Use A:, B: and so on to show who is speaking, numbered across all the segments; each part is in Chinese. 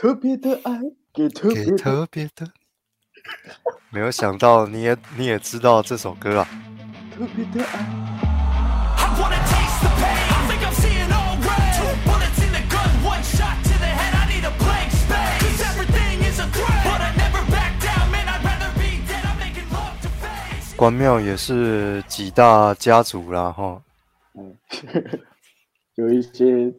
A: 特别的爱，给特别
B: 给特别的。没有想到你也你也知道这首歌啊，
A: 特别的爱。
C: I wanna taste the pain. I think I'm seeing all red. Two bullets in the gun, one shot to the head. I need a blank space. Cause everything is a threat. But I never back down, man. I'd rather be dead. I'm making love to face.
B: 关庙也是几大家族啦哈。
A: 嗯，有一些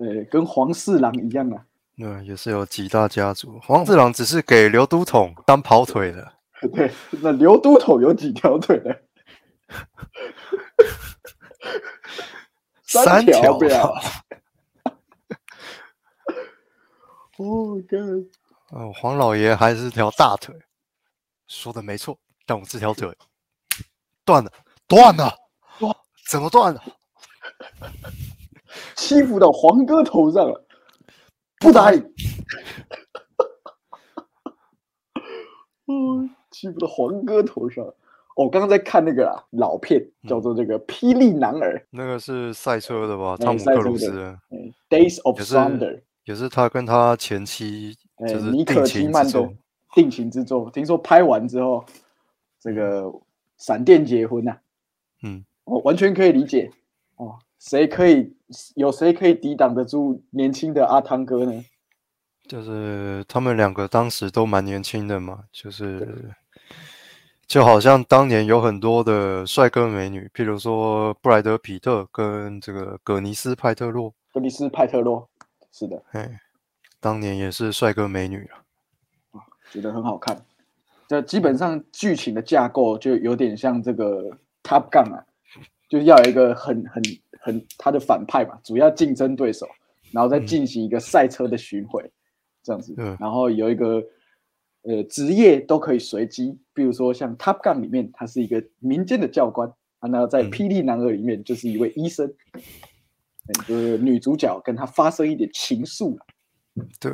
A: 呃，跟黄四郎一样啊。
B: 对，也是有几大家族。黄四郎只是给刘都统当跑腿的，
A: 对，那刘都统有几条腿呢？
B: 三
A: 条不要。哦，
B: 黄老爷还是条大腿，说的没错，但我这条腿断了，断了，
A: 哇，
B: 怎么断了？
A: 欺负到黄哥头上了，不答应。嗯，欺负到黄哥头上我刚刚在看那个啊，老片，叫做这个《霹雳男儿》
B: 那个是赛车的吧？
A: 哎
B: 汤姆克鲁斯
A: ，Days of Thunder》，
B: 也是他跟他前妻
A: 哎
B: 就，是
A: 尼可基曼
B: 作。
A: 定情之作。听说拍完之后，这个闪电结婚呐、
B: 嗯，
A: 我完全可以理解。哦，谁可以有谁可以抵挡得住年轻的阿汤哥呢？
B: 就是他们两个当时都蛮年轻的嘛，就是就好像当年有很多的帅哥美女，譬如说布莱德皮特跟这个葛尼斯派特洛，
A: 葛尼斯派特洛，是的，
B: 哎，当年也是帅哥美女啊。
A: 觉得很好看。这基本上剧情的架构就有点像这个 Top Gun 啊，就是要有一个很很很他的反派嘛，主要竞争对手，然后再进行一个赛车的巡回，这样子。
B: 嗯，
A: 然后有一个呃职业都可以随机，比如说像 Top Gun 里面他是一个民间的教官，啊，那在
B: 嗯。
A: 霹雳男儿里面就是一位医生，哎就是女主角跟他发生一点情愫啊
B: 对，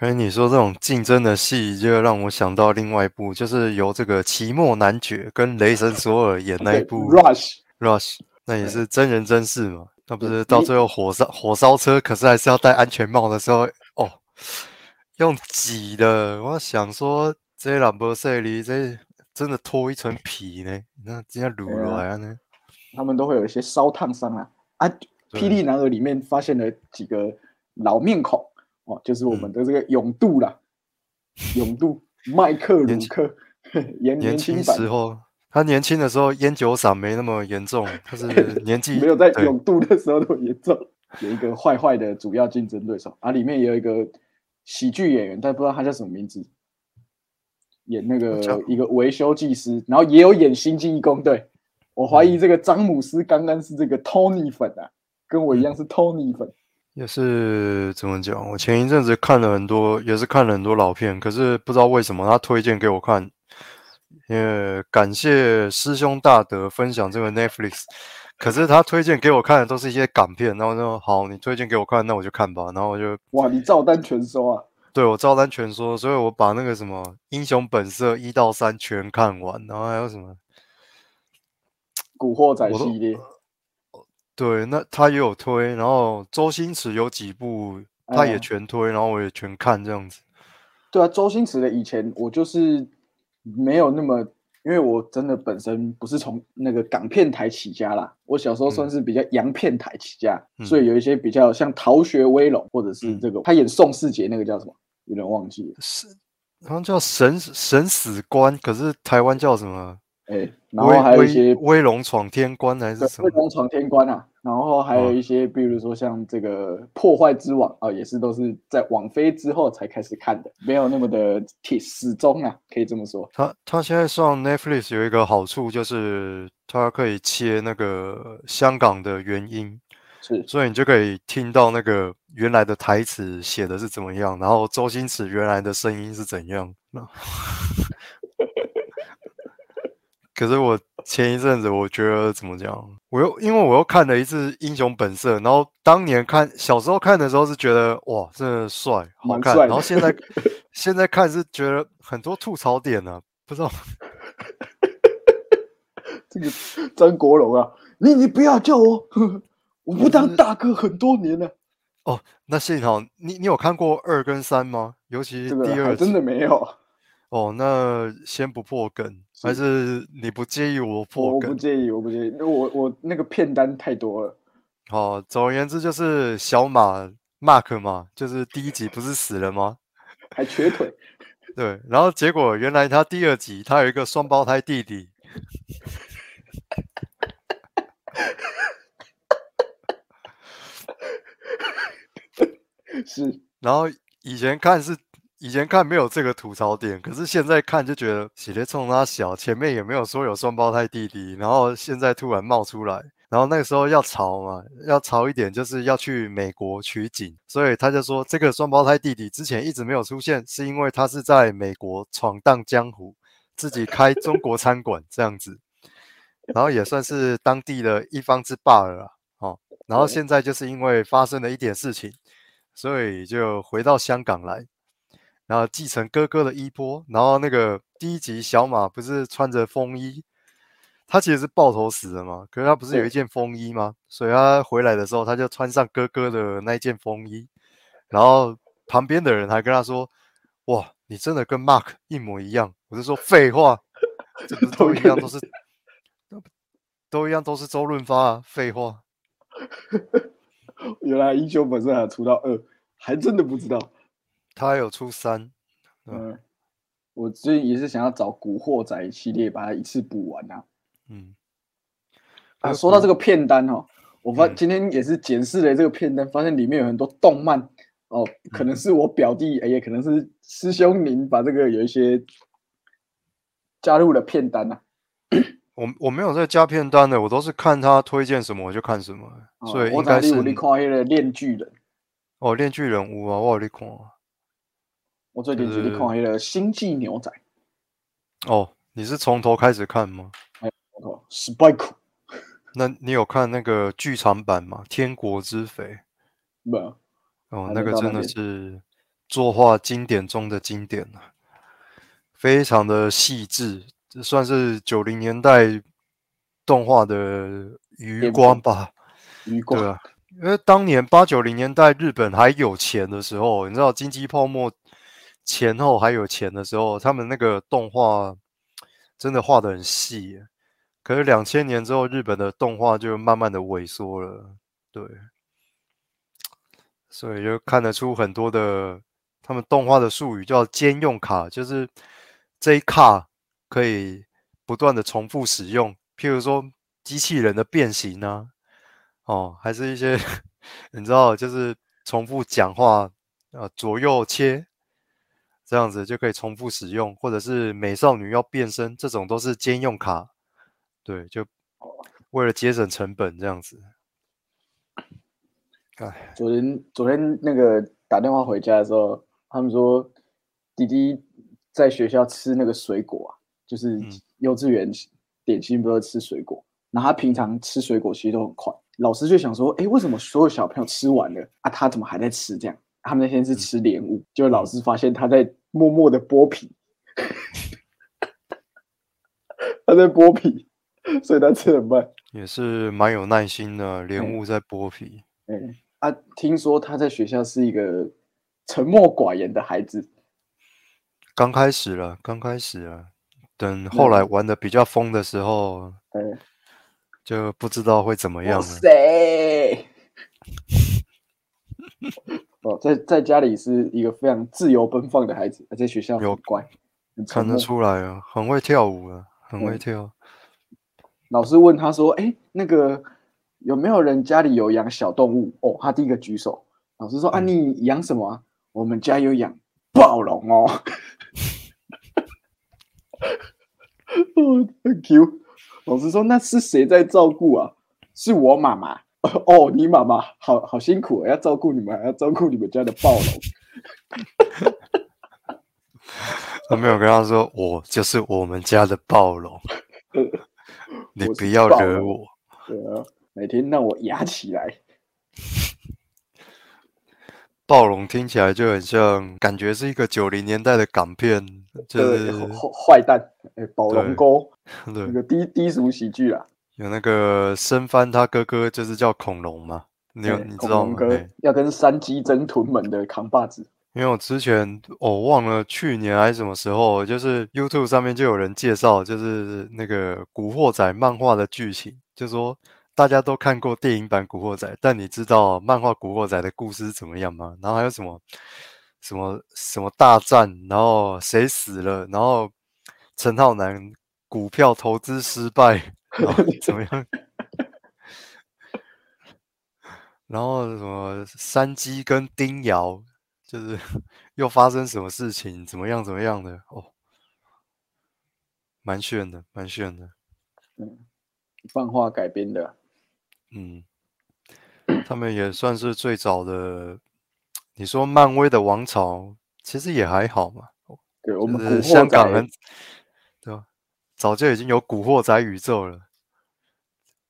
B: 可是你说这种竞争的戏，就让我想到另外一部，就是由这个奇莫男爵跟雷神索尔演那一部
A: Rush。
B: Rush，那也是真人真事嘛。那不是到最后火烧火烧车，可是还是要戴安全帽的时候，哦，用挤的。我想说，这兰博赛里这真的脱一层皮呢，那今天撸来啊呢？
A: 他们都会有一些烧烫伤啊啊！霹雳男儿里面发现了几个老面孔哦，就是我
B: 嗯
A: 们的这个勇度啦，勇度麦克鲁克年
B: 年
A: 轻
B: 时候，他年轻的时候烟酒嗓没那么严重，他是 年纪
A: 没有在
B: 对
A: 勇度的时候那么严重。有一个坏坏的主要竞争对手啊，里面也有一个喜剧演员，但不知道他叫什么名字，演那个一个维修技师，然后也有演星际义工队。我怀
B: 嗯
A: 疑这个詹姆斯刚刚是这个 Tony 粉啊，跟我一样是 Tony 粉。
B: 也是怎么讲？我前一阵子看了很多，也是看了很多老片，可是不知道为什么他推荐给我看，因为感谢师兄大德分享这个 Netflix，可是他推荐给我看的都是一些港片，然后说好，你推荐给我看，那我就看吧，然后我就
A: 哇，你照单全收啊！
B: 对我照单全收，所以我把那个什么《英雄本色》一到三全看完，然后还有什么
A: 古惑仔系列，
B: 对，那他也有推，然后周星驰有几部他也
A: 嗯
B: 全推，然后我也全看这样子。
A: 对啊，周星驰的以前我就是没有那么，因为我真的本身不是从那个港片台起家啦，我小时候算是比较洋片台起家，
B: 嗯
A: 所以有一些比较像《逃学威龙》或者是
B: 嗯
A: 这个、他演宋世杰那个叫什么，有点忘记了，
B: 是，好像叫神神死关，可是台湾叫什么？
A: 哎，然后还有一些
B: 威威龙闯天关还是什么？
A: 威龙闯天关啊，然后还有
B: 哦
A: 一些，比如说像这个破坏之王啊，也是都是在网飞之后才开始看的，没有那么的铁始终啊，可以这么说。
B: 它它现在上 Netflix 有一个好处就是它可以切那个香港的原音，
A: 是
B: 所以你就可以听到那个原来的台词写的是怎么样，然后周星驰原来的声音是怎样。那 可是我前一阵子我觉得怎么讲，我又因为我又看了一次《英雄本色》，然后当年看小时候看的时候是觉得哇，真的帅，好看，然后现在 现在看是觉得很多吐槽点呢、不知道
A: 这个张国荣啊，你你不要叫我，我不当大哥很多年了。
B: 哦，那幸好你你有看过二跟三吗？尤其
A: 这个
B: 第二
A: 真的没有，
B: 哦，那先不破梗，还是你不介意我
A: 我
B: 破梗？
A: 我不介意，我不介意，我我那个片单太多了。
B: 哦，总而言之就是小马 Mark 嘛，就是第一集不是死了吗？
A: 还瘸腿，
B: 对，然后结果原来他第二集他有一个双胞胎弟弟，
A: 是
B: 然后以前看是以前看没有这个吐槽点，可是现在看就觉得喜列冲他小，前面也没有说有双胞胎弟弟，然后现在突然冒出来，然后那个时候要潮嘛，要潮一点就是要去美国取景，所以他就说这个双胞胎弟弟之前一直没有出现，是因为他是在美国闯荡江湖，自己开中国餐馆这样子，然后也算是当地的一方之霸了啦，哦，然后现在就是因为发生了一点事情。所以就回到香港来，然后继承哥哥的衣钵。然后那个第一集小马不是穿着风衣，他其实是爆头死的嘛，可是他不是有一件风衣吗？所以他回来的时候，他就穿上哥哥的那一件风衣，然后旁边的人还跟他说：“哇，你真的跟 Mark 一模一样。”我就说废话，这不是 都一样，都是都都一样，都是周润发啊，废话。
A: 原来英雄本色还出到二，还真的不知道。
B: 他还有出三，
A: 嗯，我最近也是想要找《古惑仔》系列，把它一次补完啊。
B: 嗯，
A: 啊，
B: 呃
A: 说到这个片单哦，我发
B: 嗯
A: 今天也是检视了这个片单，发现里面有很多动漫哦，可
B: 嗯
A: 能是我表弟，哎也可能是师兄您把这个有一些加入了片单啊。
B: 我我没有在加片单的，我都是看他推荐什么我就看什么，
A: 哦
B: 所以
A: 我
B: 应该是
A: 我你看那个《链巨人》，
B: 哦，链锯人物啊，我有你看啊
A: 我最近
B: 就是
A: 是看那个《星际牛仔》
B: 哦，你是从头开始看吗？
A: 哦，Spike
B: 那你有看那个剧场版吗？《天国之肥》
A: 不，
B: 哦，那个真的是作画经典中的经典啊，非常的细致，这算是九零年代动画的余光吧。
A: 余 光
B: 对啊，因为当年八九零年代日本还有钱的时候，你知道经济泡沫前后还有钱的时候，他们那个动画真的画的很细。可是两千年之后，日本的动画就慢慢的萎缩了，对，所以就看得出很多的他们动画的术语叫兼用卡，就是这一卡可以不断的重复使用，譬如说机器人的变形啊，哦，还是一些 你知道，就是重复讲话，呃，左右切，这样子就可以重复使用，或者是美少女要变身，这种都是兼用卡，对，就为了节省成本这样子。哎，
A: 昨天昨天那个打电话回家的时候，他们说弟弟在学校吃那个水果啊，就是
B: 嗯。
A: 幼稚园点心不是吃水果，然后他平常吃水果其实都很快，老师就想说，哎，为什么所有小朋友吃完了啊，他怎么还在吃这样？他们那天是吃莲雾，结果老师发现他在默默的剥皮，他在剥皮，所以他吃很慢。
B: 也是蛮有耐心的，莲
A: 嗯
B: 雾在剥皮。
A: 哎啊，听说他在学校是一个沉默寡言的孩子，
B: 刚开始了，刚开始了，等后来玩的比较疯的时候，
A: 哎，
B: 就不知道会怎么样
A: 哇
B: 了。
A: 塞！哦，在在家里是一个非常自由奔放的孩子，在学校
B: 有
A: 很乖，
B: 看得。出来啊，很会跳舞啊，很会
A: 嗯
B: 跳。
A: 老师问他说：“哎，那个有没有人家里有养小动物？”哦，他第一个举手。老师说：“啊，
B: 嗯
A: 你养什么啊？我们家有养暴龙哦。”哦，很 Q。老师说：“那是谁在照顾啊？”是我妈妈。哦，你妈妈好好辛苦，要照顾你们，还要照顾你们家的暴龙。
B: 我 没有跟他说，我就是我们家的暴龙，你不要惹我。
A: 对啊，每天让我压起来。
B: 暴龙听起来就很像，感觉是一个九零年代的港片，就
A: 对，
B: 是
A: 坏坏蛋，哎，宝龙
B: 对
A: 沟
B: 对
A: 那，个低低俗喜剧啊。
B: 有那个生番他哥哥就是叫恐龙嘛，你有
A: 哎
B: 你知道吗？
A: 要跟山鸡争屯门的扛把子，
B: 因为我之前我、忘了去年还是什么时候，就是 YouTube 上面就有人介绍，就是那个《古惑仔》漫画的剧情，就说大家都看过电影版《古惑仔》，但你知道漫画《古惑仔》的故事是怎么样吗？然后还有什么什么什么大战，然后谁死了，然后陈浩南股票投资失败，怎么 样？然后什么山鸡跟丁瑶，就是 又发生什么事情，怎么样怎么样的哦，蛮炫的，蛮炫的。
A: 嗯漫画改编的，
B: 嗯，他们也算是最早的。你说漫威的王朝，其实也还好嘛。
A: 对我们
B: 香港很，对吧？早就已经有古惑仔宇宙了，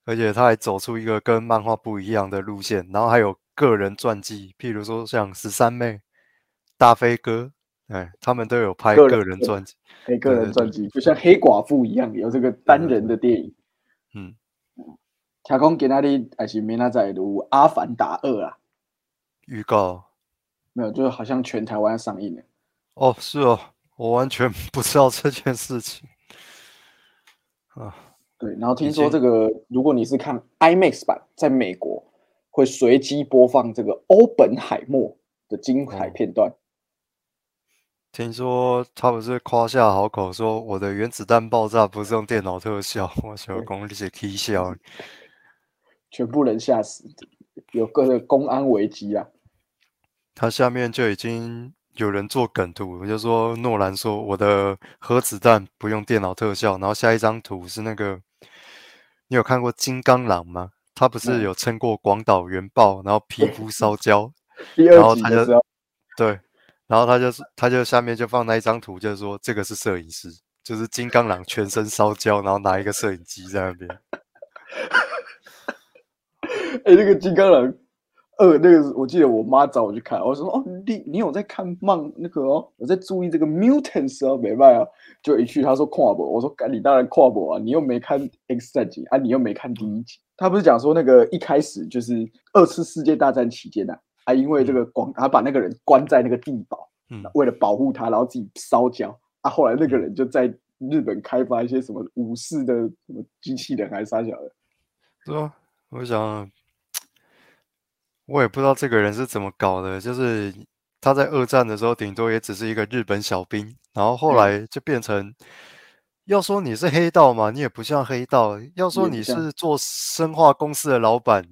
B: 而且他还走出一个跟漫画不一样的路线，然后还有个人传记，譬如说像十三妹、大飞哥，哎，他们都有拍
A: 个人
B: 传记。
A: 黑个人传记，就像黑寡妇一样，有这个单人的电影。
B: 嗯，
A: 听讲今仔日还是明仔载有《阿凡达二》啊，
B: 预告
A: 没有，就是好像全台湾上映了。
B: 哦，是哦，我完全 不知道这件事情啊。
A: 对，然后听说这个，如果你是看 IMAX 版，在美国会随机播放这个欧本海默的精彩
B: 哦
A: 片段。
B: 听说他不是夸下好口说我的原子弹爆炸不是用电脑特效，我想讲你是 K 笑。
A: 全部人吓死，有个的公安危机啊！
B: 他下面就已经有人做梗图，就说诺兰说我的核子弹不用电脑特效，然后下一张图是那个，你有看过金刚狼吗？他不是
A: 嗯
B: 有撑过广岛原爆，然后皮肤 烧焦，然后他就对，然后他就是他就下面就放那一张图，就是说这个是摄影师，就是金刚狼全身烧焦，然后拿一个摄影机在那边。
A: 哎、那个金刚狼二，那个我记得我妈找我去看，我说哦，你你有在看漫那个哦，我在注意这个 mutants 哦，没办啊，就一去他说跨博，我说干你当然跨博啊，你又没看 X 战警啊，你又没看第一集，他不是讲说那个一开始就是二次世界大战期间呐、啊，还，因为这个广，他把那个人关在那个地堡，
B: 嗯
A: 为了保护他，然后自己烧焦啊，后来那个人就在日本开发一些什么武士的什么机器人还是啥小的，
B: 对啊，我想，我也不知道这个人是怎么搞的，就是他在二战的时候，顶多也只是一个日本小兵，然后后
A: 嗯。
B: 来就变成，要说你是黑道嘛，你也不像黑道；要说你是做生化公司的老板，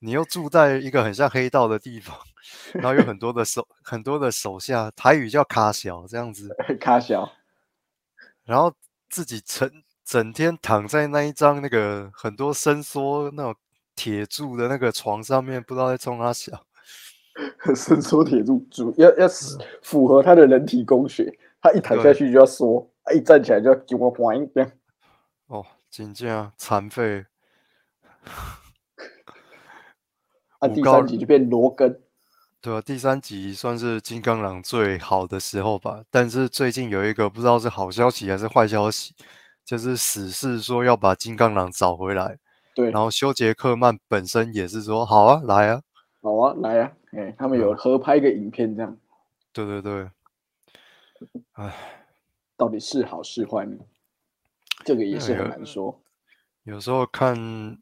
B: 你又住在一个很像黑道的地方，然后有很多的手很多的手下，台语叫卡小这样子，
A: 卡小。
B: 然后自己成整天躺在那一张那个很多伸缩那种铁柱的那个床上面，不知道在冲他笑。
A: 伸缩铁柱，主要要是符合他的人体工学，他一躺下去就要缩，他一站起来就要给我缓一点。
B: 哦，真正啊残废。
A: 啊，第三集就变罗根，
B: 对啊，第三集算是金刚狼最好的时候吧。但是最近有一个不知道是好消息还是坏消息，就是死侍说要把金刚狼找回来，
A: 对，
B: 然后休杰克曼本身也是说好啊，来啊。
A: 好啊，来啊，哎，他们有合拍一个影片，这样
B: 对对对，哎，
A: 到底是好是坏呢？这个也是很
B: 那个
A: 难说。
B: 有时候看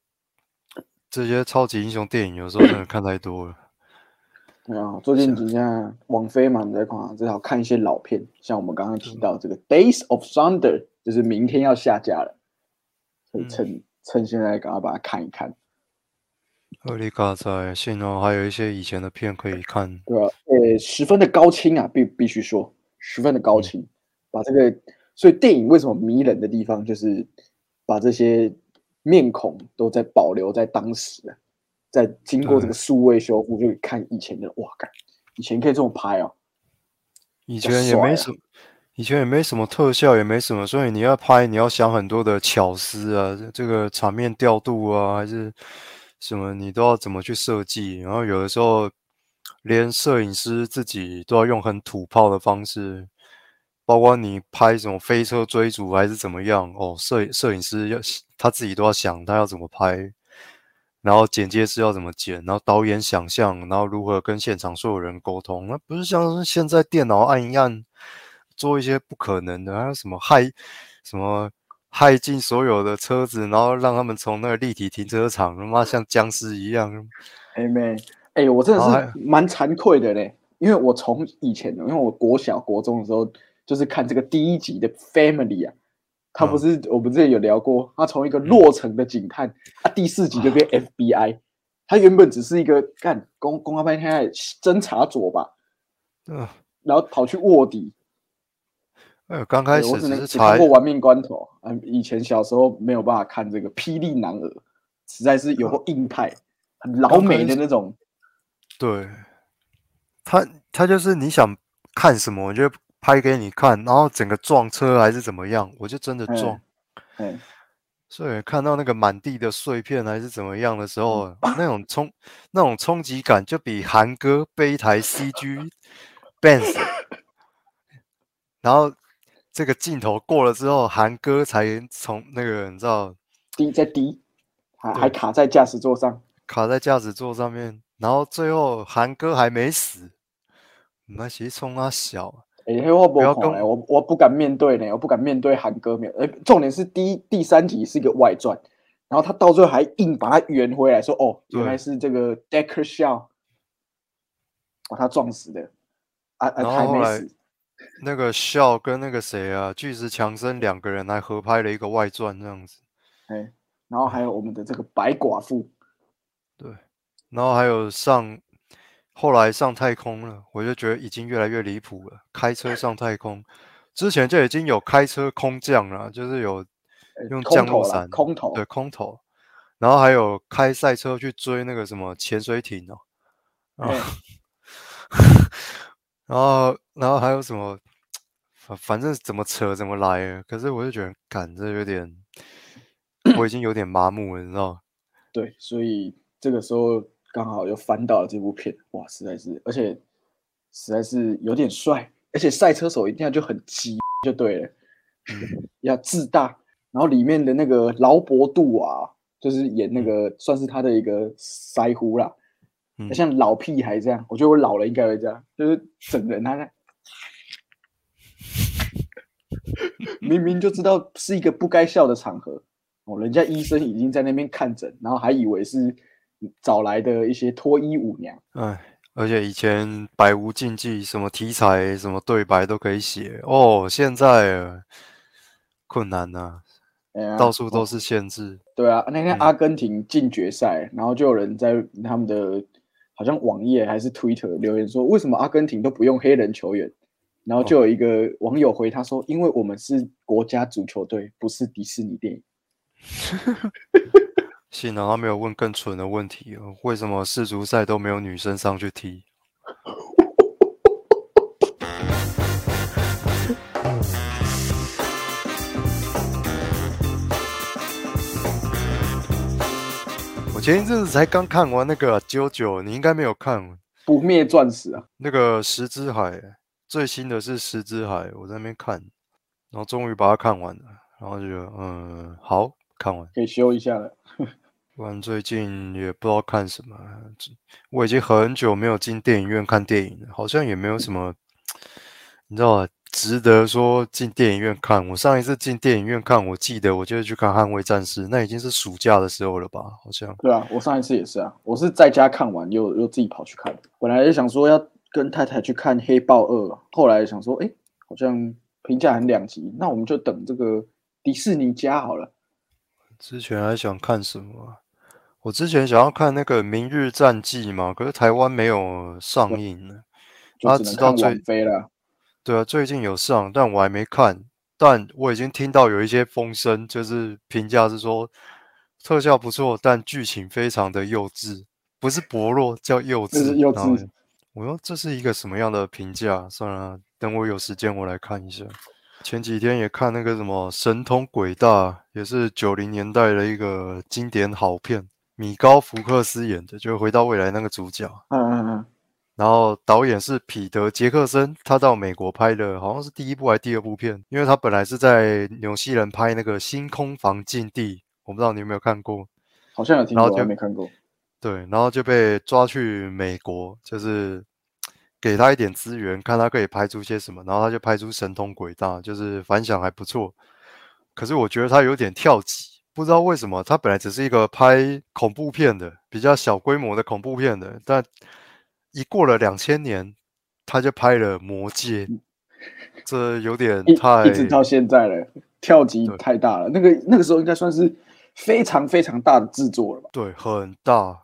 B: 这些超级英雄电影，有时候真的看太多了。
A: 对啊，最近几下网飞嘛，你在看啊，至少看一些老片，像我们刚刚提到这个《Days of Thunder》，就是明天要下架了，所以
B: 嗯
A: 趁、趁现在赶快把它看一看，
B: 二里嘎在幸好还有一些以前的片可以看。
A: 对啊、呃，十分的高清啊，必必须说，十分的高清，把这个，所以电影为什么迷人的地方，就是把这些面孔都在保留在当时啊，在经过这个
B: 对。
A: 数位修复，就看以前的，哇，干，以前可以这么拍哦，较
B: 以前也没什么，以前也没什么特效，也没什么，所以你要拍，你要想很多的巧思啊，这个场面调度啊，还是什么，你都要怎么去设计。然后有的时候，连摄影师自己都要用很土炮的方式，包括你拍什么飞车追逐还是怎么样，哦，摄摄影师要他自己都要想他要怎么拍。然后剪接师要怎么剪，然后导演想象，然后如何跟现场所有人沟通，那不是像现在电脑按一按做一些不可能的，还有什么害什么害进所有的车子，然后让他们从那个立体停车场他妈像僵尸一样，
A: 哎妹，哎，我真的是蛮惭愧的嘞，因为我从以前，因为我国小、国中的时候，就是看这个第一集的 Family 啊，他不是、我们之前有聊过，他从一个落成的警探，他第四集就变 FBI，他原本只是一个干公公安派现在侦查组吧，
B: 嗯、
A: 然后跑去卧底，
B: 呃，刚开
A: 对我只能
B: 始只是查
A: 只看过《玩命关头》，嗯，以前小时候没有办法看这个《霹雳男儿》，实在是有个硬派，很老美的那种。
B: 对，他他就是你想看什么，我就拍给你看，然后整个撞车还是怎么样，我就真的
A: 嗯
B: 撞。
A: 嗯，
B: 所以看到那个满地的碎片还是怎么样的时候，
A: 嗯
B: 那种冲那种冲击感就比韩哥背一台 CG Benz，然后这个镜头过了之后，韩哥才从那个你知道
A: 低在低，还
B: 对
A: 还卡在驾驶座上。
B: 卡在驾驶座上面，然后最后韩哥还没死，那其实冲他小，
A: 哎、欸，我不
B: 要跟
A: 我我不敢面对呢，我不敢面对韩哥面。哎、重点是第一第三集是一个外传，然后他到最后还硬把他圆回来，说哦，原来是这个 Decker Shaw 把他撞死的，啊啊，
B: 他
A: 还没死。
B: 那个笑跟那个谁啊，巨石强森两个人还合拍了一个外传这样子，
A: 哎、然后还有我们的这个白寡妇，对
B: 然后还有上后来上太空了，我就觉得已经越来越离谱了，开车上太空，之前就已经有开车空降了，就是有
A: 呃
B: 用降落伞，
A: 空投，
B: 对空投，然后还有开赛车去追那个什么潜水艇哦，然后然后还有什么，反反正怎么扯怎么来了，可是我就觉得，干这有点，我已经有点麻木了，你知道吗？
A: 对，所以这个时候刚好又翻到了这部片，哇，实在是，而且实在是有点帅，而且赛车手一定要就很急就对了，
B: 嗯
A: 要自大，然后里面的那个劳勃杜啊，就是演那个、算是他的一个腮胡啦，
B: 嗯
A: 像老屁孩这样，我觉得我老了应该会这样，就是整人他在。明明就知道是一个不该笑的场合，哦，人家医生已经在那边看诊，然后还以为是找来的一些脱衣舞娘。
B: 哎，而且以前百无禁忌，什么题材、什么对白都可以写哦，现在呃困难呐、到处都是限制。
A: 对啊，那天
B: 嗯
A: 阿根廷进决赛，然后就有人在他们的好像网页还是 Twitter 留言说，为什么阿根廷都不用黑人球员？然后就有一个网友回他说，因为我们是国家足球队，不是迪士尼电影。
B: 幸好他没有问更蠢的问题哦，为什么世足赛都没有女生上去踢？前一阵子才刚看完那个《九九》，你应该没有看
A: 不灭钻石啊！
B: 那个《石之海》，最新的是《石之海》，我在那边看，然后终于把它看完了，然后就觉得嗯好看完。
A: 可以修一下了。
B: 不然最近也不知道看什么，我已经很久没有进电影院看电影了，好像也没有什么，你知道吧？值得说进电影院看。我上一次进电影院看，我记得我就是去看《捍卫战士》，那已经是暑假的时候了吧？好像。
A: 对啊，我上一次也是啊，我是在家看完又又自己跑去看。本来也想说要跟太太去看《黑豹二》，后来想说，哎，好像评价很两极，那我们就等这个迪士尼加好了。
B: 之前还想看什么啊？我之前想要看那个《明日战记》嘛，可是台湾没有上映呢。啊
A: 就只能
B: 直到最
A: 看王菲了。
B: 对啊，最近有上，但我还没看。但我已经听到有一些风声，就是评价是说特效不错，但剧情非常的幼稚，不是薄弱，叫幼稚。
A: 是幼稚
B: 我说这是一个什么样的评价？算了，等我有时间我来看一下。前几天也看那个什么《神通鬼大》，也是九零年代的一个经典好片，米高福克斯演的，就是回到未来那个主角。
A: 嗯嗯嗯，
B: 然后导演是彼得·杰克森，他到美国拍的好像是第一部还是第二部片，因为他本来是在纽西兰拍那个《星空房禁地》，我不知道你有没有看过，
A: 好像有听过，
B: 然后就
A: 没看过。
B: 对，然后就被抓去美国，就是给他一点资源，看他可以拍出些什么，然后他就拍出《神通鬼大》，就是反响还不错。可是我觉得他有点跳级，不知道为什么，他本来只是一个拍恐怖片的，比较小规模的恐怖片的，但一过了两千年，他就拍了《魔戒》，这有点太
A: 一直到现在了，跳级太大了。那个那个时候应该算是非常非常大的制作了吧？
B: 对，很大。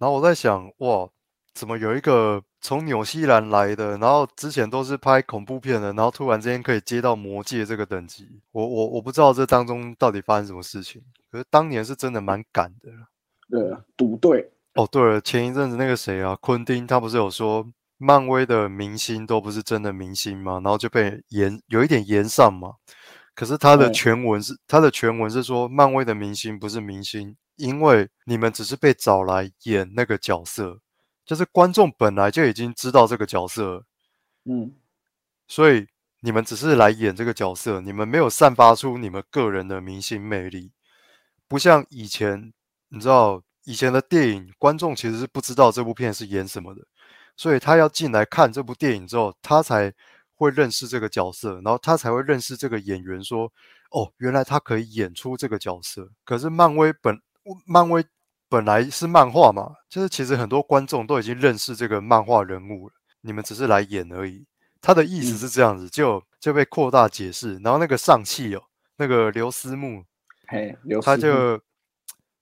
B: 然后我在想，哇，怎么有一个从纽西兰来的，然后之前都是拍恐怖片的，然后突然之间可以接到《魔戒》这个等级，我我我不知道这当中到底发生什么事情。可是当年是真的蛮赶的。
A: 对，赌对，
B: 哦，对了，前一阵子那个谁啊，昆汀他不是有说漫威的明星都不是真的明星吗？然后就被延有一点延上嘛。可是他的全文是他的全文是说，漫威的明星不是明星，因为你们只是被找来演那个角色，就是观众本来就已经知道这个角色，
A: 嗯，
B: 所以你们只是来演这个角色，你们没有散发出你们个人的明星魅力，不像以前，你知道以前的电影，观众其实是不知道这部片是演什么的，所以他要进来看这部电影之后，他才会认识这个角色，然后他才会认识这个演员，说哦，原来他可以演出这个角色。可是漫威本漫威本来是漫画嘛，就是其实很多观众都已经认识这个漫画人物了，你们只是来演而已。他的意思
A: 嗯
B: 是这样子，就就被扩大解释。然后那个上汽哦，那个刘思慕，
A: 嘿，刘
B: 他就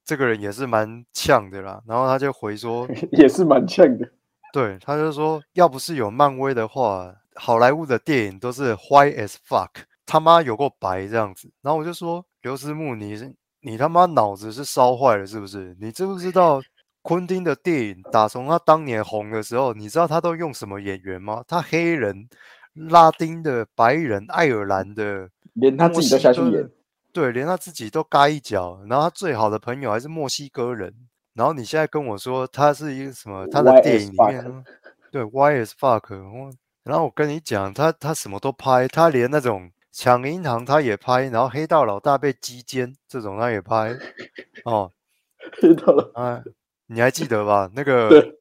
B: 这个人也是蛮呛的啦。然后他就回说，
A: 也是蛮呛的。
B: 对，他就说，要不是有漫威的话，好莱坞的电影都是 white as fuck，他妈有够白这样子。然后我就说，刘思慕，你是你他妈脑子是烧坏了是不是？你知不知道昆汀的电影打从他当年红的时候，你知道他都用什么演员吗？他黑人、拉丁的、白人、爱尔兰的，
A: 连他自己都下去演
B: 对，连他自己都嘎一脚。然后他最好的朋友还是墨西哥人。然后你现在跟我说他是一个什么？他的电影里面呢，对，Why is fuck？然后我跟你讲，他他什么都拍，他连那种抢银行他也拍，然后黑道老大被击奸这种他也拍。哦，
A: 知道了。
B: 啊，你还记得吧？那个
A: 对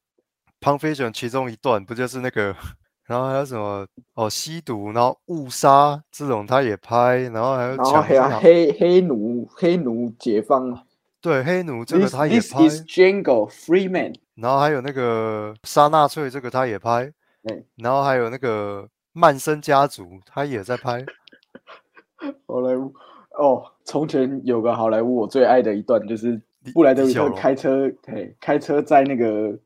B: Pulp Fiction 其中一段不就是那个，然后还有什么哦吸毒，然后误杀这种他也拍，然后还有
A: 然后还有黑黑奴黑奴解放
B: 对黑奴这个
A: ，This
B: 他也
A: This
B: 拍
A: ，is Django Freeman。
B: 然后还有那个杀纳粹这个他也拍，
A: 对
B: 然后还有那个曼森家族他也在拍，
A: 好莱坞哦，从前有个好莱坞我最爱的一段，就是
B: 李
A: 布莱德比特
B: 李小龙
A: 开车，嘿，开车在那个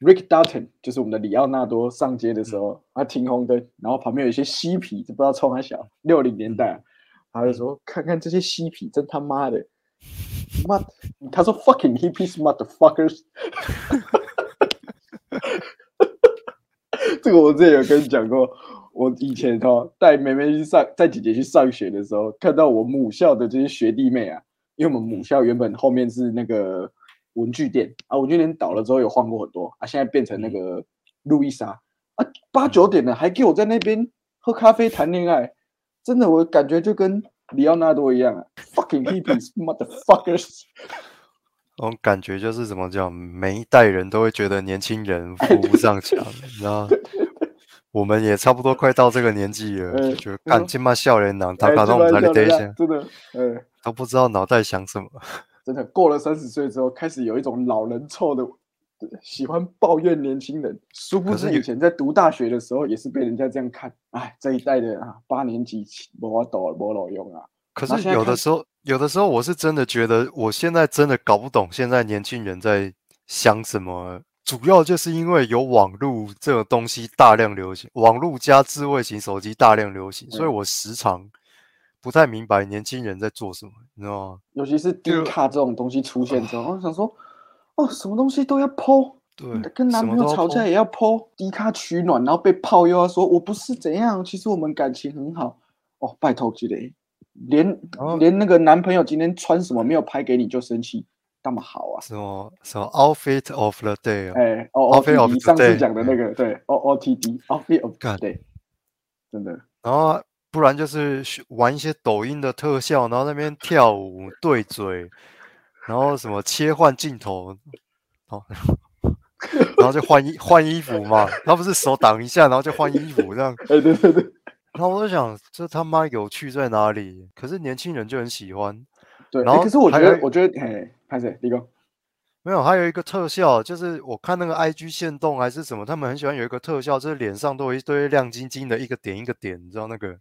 A: Rick Dalton，就是我们的里奥纳多上街的时候，他停红灯，然后旁边有一些嬉皮，就不知道冲他小，六零年代啊，他就说看看这些嬉皮，真他妈的，妈，他说 fucking hippies motherfuckers，这个我之前有跟你讲过，我以前哦带妹妹去上，带姐姐去上学的时候，看到我母校的这些学弟妹啊，因为我们母校原本后面是那个文具店。啊，文具店倒了之后有换过很多。啊，现在变成那个路易莎。啊，八九点了还给我在那边喝咖啡谈恋爱，真的我感觉就跟里奥纳多一样啊，fucking hippies motherfuckers，
B: 那种感觉就是怎么讲，每一代人都会觉得年轻人扶不上墙，你知道。我们也差不多快到这个年纪了，
A: 嗯
B: 就觉得
A: 嗯。
B: 干金马笑脸党，他
A: 哎
B: 卡通才
A: 这么
B: 得下，
A: 真的，嗯。
B: 都不知道脑袋想什么。
A: 真的过了三十岁之后，开始有一种老人臭的，喜欢抱怨年轻人。殊不知以前在读大学的时候，也是被人家这样看。哎，这一代的啊，八年级没法抖，没老用啊。
B: 可是有的时候，有的时候我是真的觉得，我现在真的搞不懂现在年轻人在想什么。主要就是因为有网络这种东西大量流行，网络加智慧型手机大量流行，所以
A: 嗯
B: 我时常不太明白年轻人在做什么，你知道吗？
A: 尤其是低卡这种东西出现之后，我想说，哦，什么东西都要剖，
B: 对，
A: 跟男朋友吵架也要剖，低卡取暖，然后被泡又要说我不是怎样，其实我们感情很好。哦，拜托之类，连
B: 后
A: 连那个男朋友今天穿什么没有拍给你就生气，那么好啊？
B: 什么什么 outfit of the day 哦
A: 哎，哦
B: Outfit of，OTD
A: 上次讲的那个，对，O O T D outfit of the day，真的，
B: 然后不然就是玩一些抖音的特效，然后那边跳舞对嘴，然后什么切换镜头，哦，然后就换衣换衣服嘛，他不是手挡一下，然后就换衣服这样，
A: 哎，对对对，
B: 然后我就想，这他妈有趣在哪里？可是年轻人就很喜欢。
A: 对。
B: 然后
A: 哎可是我觉得，我觉得，嘿，拍谁？李哥，
B: 没有，还有一个特效，就是我看那个 IG 线动还是什么，他们很喜欢有一个特效，就是脸上都有一堆亮晶晶的一个点一个点，你知道那个？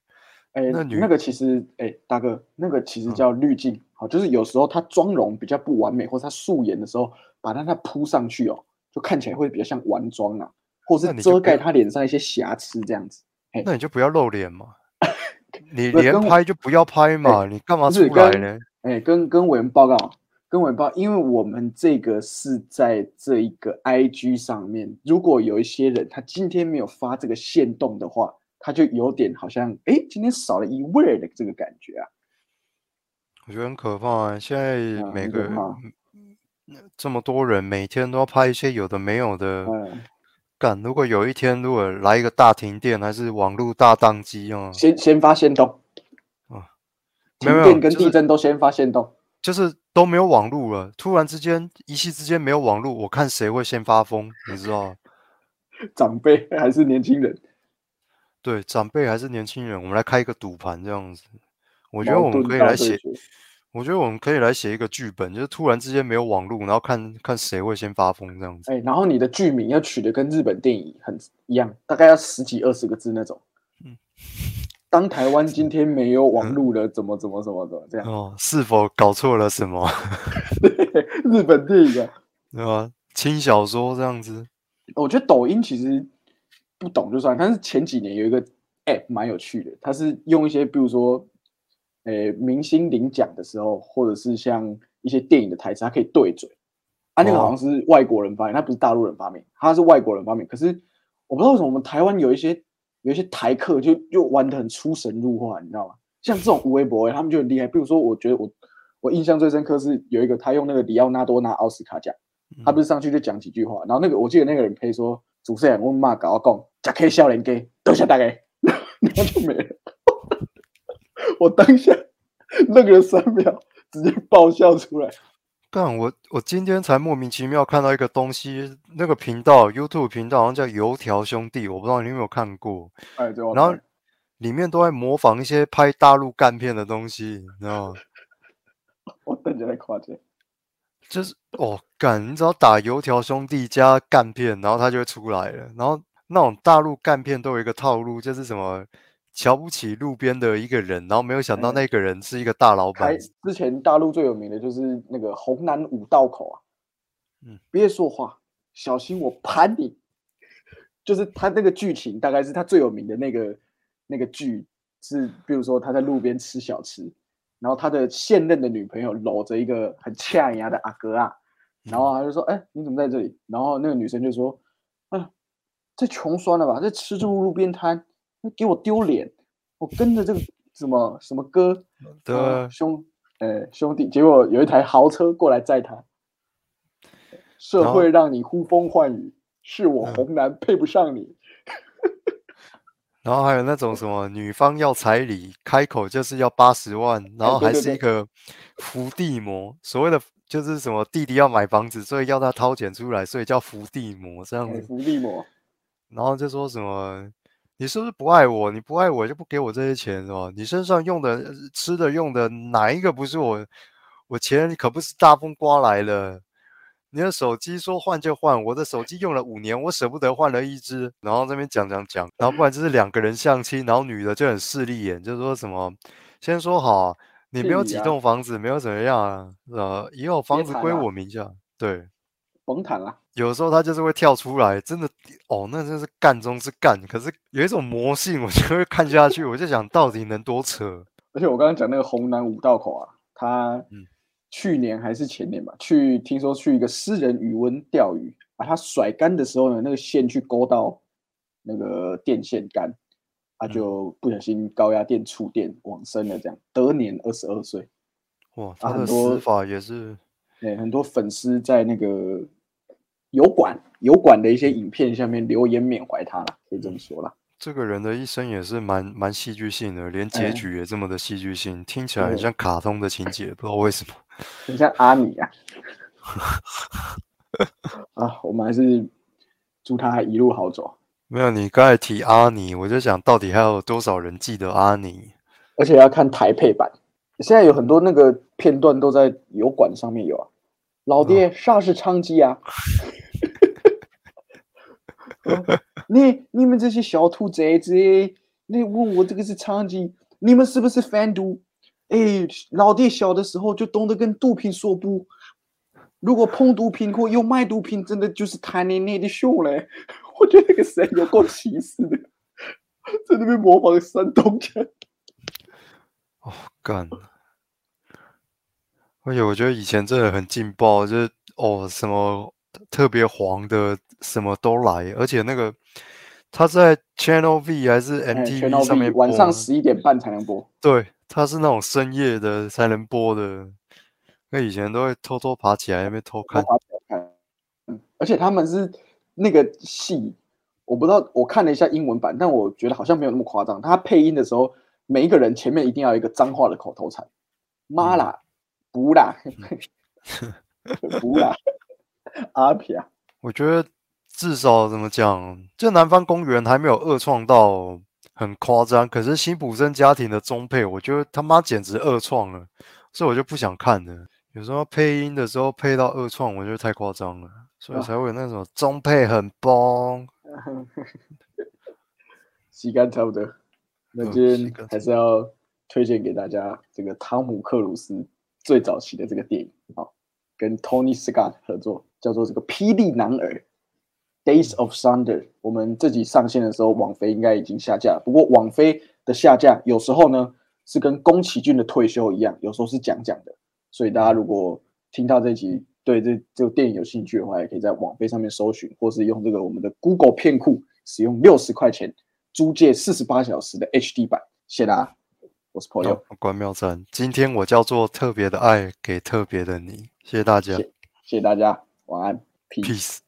A: 哎，
B: 那女
A: 那个其实，哎，大哥，那个其实
B: 嗯
A: 叫滤镜，好，就是有时候她妆容比较不完美，或者它素颜的时候，把它它铺上去哦，就看起来会比较像完妆啊，或是
B: 那你就不要
A: 遮盖她脸上一些瑕疵这样子。
B: 那你就不要露脸嘛，你连拍就不要拍嘛，你干嘛出来呢？
A: 哎，跟跟委员报告，跟委员报告，因为我们这个是在这一个 IG 上面，如果有一些人他今天没有发这个线动的话，他就有点好像，哎，今天少了一味儿的这个感觉啊。
B: 我觉得很可怕啊！现在
A: 啊
B: 每个
A: 很可怕
B: 嗯这么多人，每天都要拍一些有的没有的。
A: 嗯，
B: 干，如果有一天如果来一个大停电，还是网络大宕机啊，
A: 先先发先动
B: 啊，
A: 停电跟地震都先发先动。
B: 就是都没有网络了，突然之间一夕之间没有网络，我看谁会先发疯，你知道吗？
A: 长辈还是年轻人，
B: 对，长辈还是年轻人，我们来开一个赌盘这样子。我觉得我们可以来写，我觉得我们可以来写一个剧本，就是突然之间没有网络，然后看看谁会先发疯这样子。
A: 哎，然后你的剧名要取得跟日本电影很一样，大概要十几二十个字那种。
B: 嗯
A: 当台湾今天没有网 络了，怎么怎么怎么怎么这样？
B: 哦，是否搞错了什么？
A: 日本电影啊，
B: 对吧？轻小说这样子，
A: 我觉得抖音其实不懂就算，但是前几年有一个 app 蛮有趣的，它是用一些比如说，诶、明星领奖的时候，或者是像一些电影的台词，它可以对嘴。啊，那个好像是外国人发明，它不是大陆人发明，它是外国人发明。可是我不知道为什么我们台湾有一些有一些台客就就玩的很出神入化，你知道吗？像这种无微博，他们就很厉害。比如说，我觉得我我印象最深刻是有一个他用那个里奥纳多拿奥斯卡奖。他不是上去就讲几句话，然后那个我记得那个人可以说主持人我骂搞我讲，假 K 笑脸给等下大家，然后就没了。我当下愣了三秒直接爆笑出来，
B: 干我我今天才莫名其妙看到一个东西，那个频道 YouTube 频道好像叫油条兄弟，我不知道你有没有看过，
A: 哎，对
B: 然后里面都在模仿一些拍大陆干片的东西，你知道吗？
A: 我等下来夸奖，
B: 就是哦，干，你只要打油条兄弟加干片，然后他就会出来了。然后那种大陆干片都有一个套路，就是什么瞧不起路边的一个人，然后没有想到
A: 嗯
B: 那个人是一个大老板
A: 开。之前大陆最有名的就是那个红南五道口啊，
B: 嗯，
A: 别说话，小心我盘你。就是他那个剧情，大概是他最有名的那个那个剧是，比如说他在路边吃小吃，然后他的现任的女朋友搂着一个很呛牙的阿哥啊，然后他就说：“哎、你怎么在这里？”然后那个女生就说：“啊，这穷酸了吧？这吃住路边摊，给我丢脸！我跟着这个什么什么哥，
B: 的
A: 呃兄，呃兄弟，结果有一台豪车过来载他，社会让你呼风唤雨，是我
B: 嗯
A: 红男配不上你。
B: 然后还有那种什么女方要彩礼，开口就是要八十万，然后还是一个伏地魔，所谓的就是什么弟弟要买房子，所以要他掏钱出来，所以叫伏地魔这样。
A: 伏地魔，
B: 然后就说什么，你是不是不爱我？你不爱我就不给我这些钱是吧。你身上用的、呃吃的、用的哪一个不是我？我钱可不是大风刮来的。你的手机说换就换，我的手机用了五年，我舍不得换了一只。然后这边讲讲讲，然后不然就是两个人相亲，然后女的就很势利眼，就说什么先说好，你没有几栋房子，没有怎么样啊，呃，以后房子归我名下。对，
A: 甭谈了。
B: 有时候他就是会跳出来，真的哦，那真是干中之干。可是有一种魔性，我就会看下去，我就想到底能多扯。
A: 而且我刚刚讲那个红南五道口啊，他
B: 嗯
A: 去年还是前年吧，去听说去一个私人渔温钓鱼，把他甩干的时候呢，那个线去勾到那个电线杆，他就不小心高压电触电往生了，这样得年二十二岁。
B: 哇，他的
A: 很多
B: 死法也是，
A: 对，很多粉丝在那个油管油管的一些影片下面留言缅怀他了，可以这么说啦。
B: 这个人的一生也是蛮蛮戏剧性的，连结
A: 哎
B: 局也这么的戏剧性，听起来很像卡通的情节，不知道为什么。
A: 很像阿尼啊。啊，我们还是祝他一路好走，
B: 没有，你刚才提阿尼，我就想到底还有多少人记得阿尼？
A: 而且要看台配版。现在有很多那个片段都在油管上面有啊。老爹，啥是娼妓啊？你你们这些小兔崽子，你问我这个是娼妓，你们是不是贩毒？哎，老弟小的时候就懂得跟毒品说不。如果碰毒品或又卖毒品，真的就是谈恋你的秀嘞。我觉得那个谁有够歧视的，在那边模仿山东腔。
B: 哦，干！而且我觉得以前真的很劲爆，就是哦什么特别黄的什么都来，而且那个他在 Channel V 还是
A: 哎
B: MTV 上
A: V
B: 面
A: 晚上十一点半才能播。
B: 对，他是那种深夜的才能播的，那以前都会偷偷爬起来那边偷看，
A: 嗯，而且他们是那个戏，我不知道，我看了一下英文版，但我觉得好像没有那么夸张。他配音的时候，每一个人前面一定要有一个脏话的口头禅，妈啦，不啦 不啦，阿皮啊，
B: 我觉得至少怎么讲，就南方公园还没有二创到很夸张，可是辛普森家庭的中配，我觉得他妈简直二创了，所以我就不想看了。有时候配音的时候配到二创，我觉得太夸张了，所以
A: 啊
B: 才会有那种中配很崩。
A: 时间差不多，那
B: 嗯
A: 今天还是要推荐给大家这个汤姆克鲁斯最早期的这个电影啊，跟 Tony Scott 合作，叫做这个《霹雳男儿》（Days of Thunder）。我们这集上线的时候，网飞应该已经下架了。不过网飞的下架有时候呢是跟宫崎骏的退休一样，有时候是讲讲的。所以大家如果听到这集对这这个电影有兴趣的话，也可以在网飞上面搜寻，或是用这个我们的 Google 片库使用六十块钱租借四十八小时的 HD 版。谢谢大家，我是 Paul，、
B: 好关妙赞，今天我叫做特别的爱给特别的你，谢谢大家
A: 谢谢谢大家，晚安。
B: ，peace。